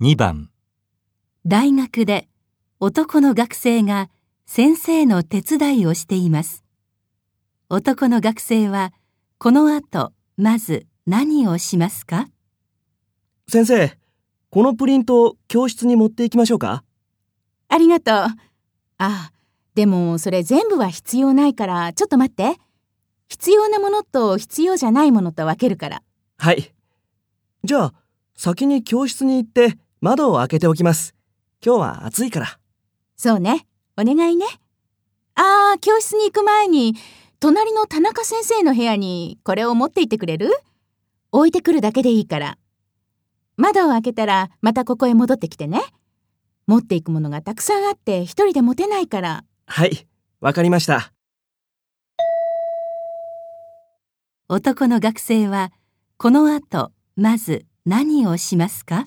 2番大学で男の学生が先生の手伝いをしています。男の学生はこの後まず何をしますか？先生、このプリント教室に持って行きましょうか？ありがとう。ああ、でもそれ全部は必要ないから、ちょっと待って。必要なものと必要じゃないものと分けるから。はい。じゃあ、先に教室に行って窓を開けておきます。今日は暑いから。そうね。お願いね。ああ、教室に行く前に、隣の田中先生の部屋にこれを持って行ってくれる？置いてくるだけでいいから。窓を開けたらまたここへ戻ってきてね。持っていくものがたくさんあって一人で持てないから。はい、わかりました。男の学生はこの後まず何をしますか？